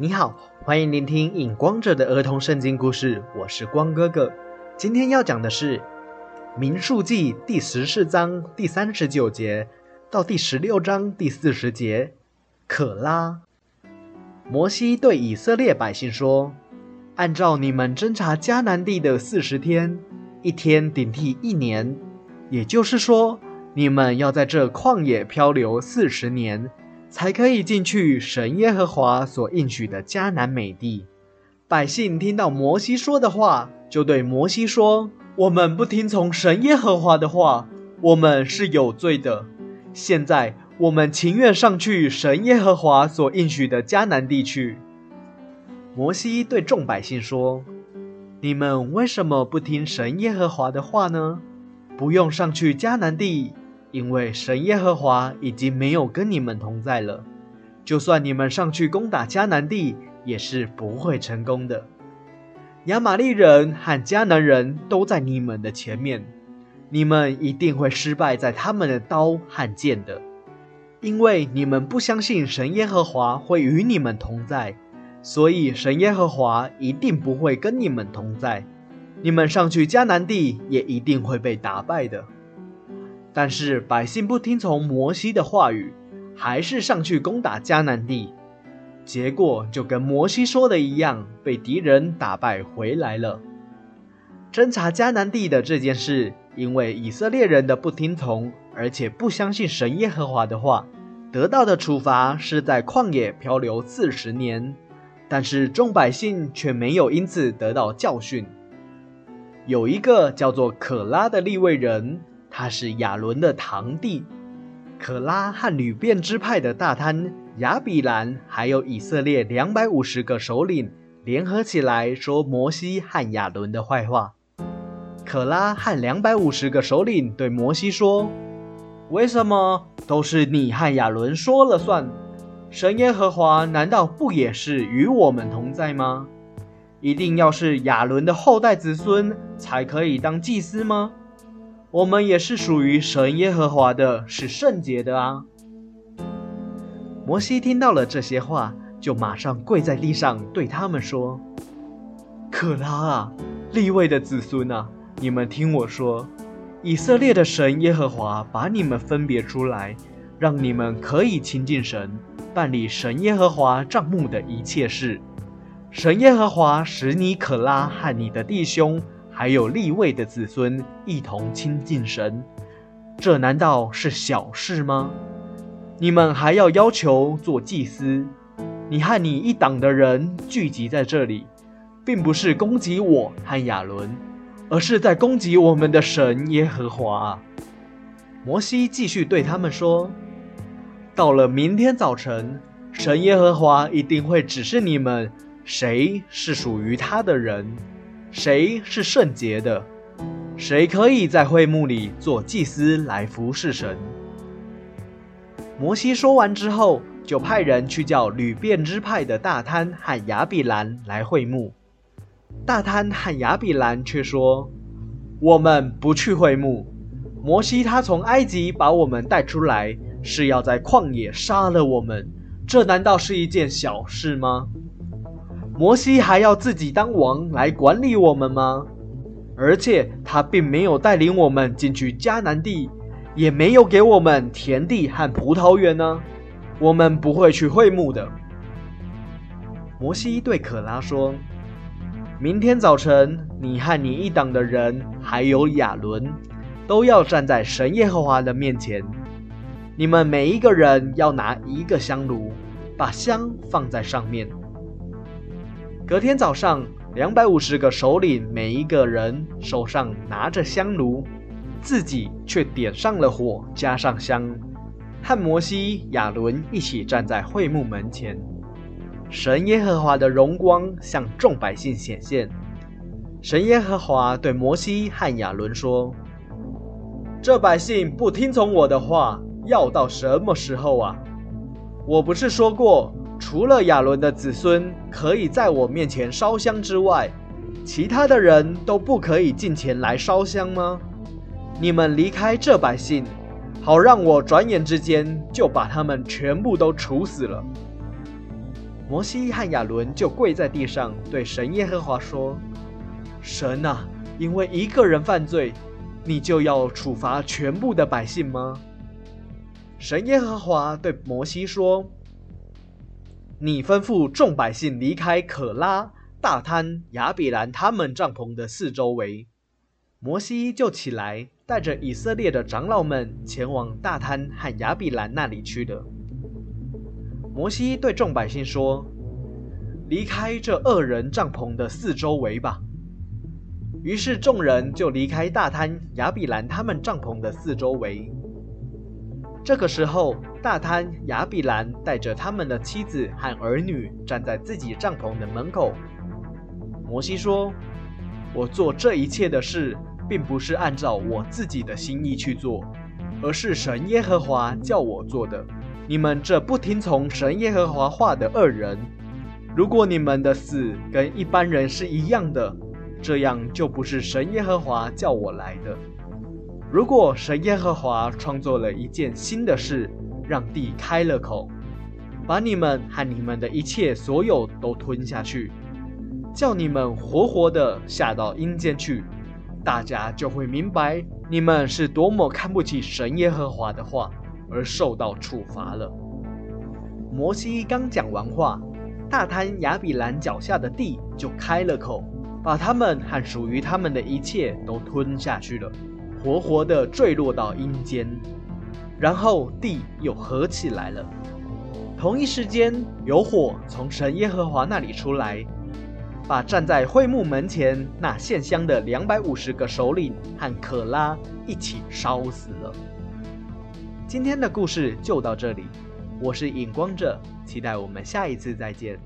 你好，欢迎聆听影光者的儿童圣经故事，我是光哥哥。今天要讲的是《民数记》第十四章第三十九节到第十六章第四十节。可拉，摩西对以色列百姓说：“按照你们侦察迦南地的四十天，一天顶替一年，也就是说，你们要在这旷野漂流四十年。”才可以进去神耶和华所应许的迦南美地。百姓听到摩西说的话，就对摩西说：“我们不听从神耶和华的话，我们是有罪的。现在我们情愿上去神耶和华所应许的迦南地去。”摩西对众百姓说：“你们为什么不听神耶和华的话呢？不用上去迦南地。”因为神耶和华已经没有跟你们同在了，就算你们上去攻打迦南地，也是不会成功的。亚玛利人和迦南人都在你们的前面，你们一定会失败在他们的刀和剑的，因为你们不相信神耶和华会与你们同在，所以神耶和华一定不会跟你们同在。你们上去迦南地，也一定会被打败的。但是百姓不听从摩西的话语，还是上去攻打迦南地，结果就跟摩西说的一样，被敌人打败回来了。侦查迦南地的这件事，因为以色列人的不听从，而且不相信神耶和华的话，得到的处罚是在旷野漂流四十年。但是众百姓却没有因此得到教训。有一个叫做可拉的利未人。他是亚伦的堂弟，可拉和吕变支派的大贪亚比兰，还有以色列两百五十个首领联合起来说摩西和亚伦的坏话。可拉和两百五十个首领对摩西说：“为什么都是你和亚伦说了算？神耶和华难道不也是与我们同在吗？一定要是亚伦的后代子孙才可以当祭司吗？”我们也是属于神耶和华的，是圣洁的啊！摩西听到了这些话，就马上跪在地上，对他们说：“可拉啊，立位的子孙啊，你们听我说，以色列的神耶和华把你们分别出来，让你们可以亲近神，办理神耶和华账目的一切事。神耶和华使你可拉和你的弟兄。”还有立位的子孙一同亲近神，这难道是小事吗？你们还要要求做祭司？你和你一党的人聚集在这里，并不是攻击我和亚伦，而是在攻击我们的神耶和华。摩西继续对他们说：“到了明天早晨，神耶和华一定会指示你们，谁是属于他的人。”谁是圣洁的？谁可以在会幕里做祭司来服侍神？摩西说完之后，就派人去叫吕遍支派的大贪和亚比兰来会幕。大贪和亚比兰却说：“我们不去会幕。摩西他从埃及把我们带出来，是要在旷野杀了我们。这难道是一件小事吗？”摩西还要自己当王来管理我们吗？而且他并没有带领我们进去迦南地，也没有给我们田地和葡萄园呢。我们不会去会幕的。摩西对可拉说：“明天早晨，你和你一党的人，还有亚伦，都要站在神耶和华的面前。你们每一个人要拿一个香炉，把香放在上面。”隔天早上，两百五十个首领，每一个人手上拿着香炉，自己却点上了火，加上香，和摩西、亚伦一起站在会幕门前。神耶和华的荣光向众百姓显现。神耶和华对摩西和亚伦说：“这百姓不听从我的话，要到什么时候啊？我不是说过？”除了亚伦的子孙可以在我面前烧香之外，其他的人都不可以进前来烧香吗？你们离开这百姓，好让我转眼之间就把他们全部都处死了。摩西和亚伦就跪在地上，对神耶和华说：“神啊，因为一个人犯罪，你就要处罚全部的百姓吗？”神耶和华对摩西说：“你吩咐众百姓离开可拉、大滩、亚比兰他们帐篷的四周围。”摩西就起来，带着以色列的长老们前往大滩和亚比兰那里去了。摩西对众百姓说：“离开这二人帐篷的四周围吧。”于是众人就离开大滩、亚比兰他们帐篷的四周围。这个时候，大贪、亚比兰带着他们的妻子和儿女站在自己帐篷的门口。摩西说：“我做这一切的事，并不是按照我自己的心意去做，而是神耶和华叫我做的。”你们这不听从神耶和华话的恶人，如果你们的死跟一般人是一样的，这样就不是神耶和华叫我来的。如果神耶和华创作了一件新的事，让地开了口，把你们和你们的一切所有都吞下去，叫你们活活的下到阴间去，大家就会明白你们是多么看不起神耶和华的话。而受到处罚了。摩西刚讲完话，大滩亚比兰脚下的地就开了口，把他们和属于他们的一切都吞下去了，活活的坠落到阴间。然后地又合起来了。同一时间，有火从神耶和华那里出来，把站在会幕门前那献香的两百五十个首领和可拉一起烧死了。今天的故事就到这里，我是影光者，期待我们下一次再见。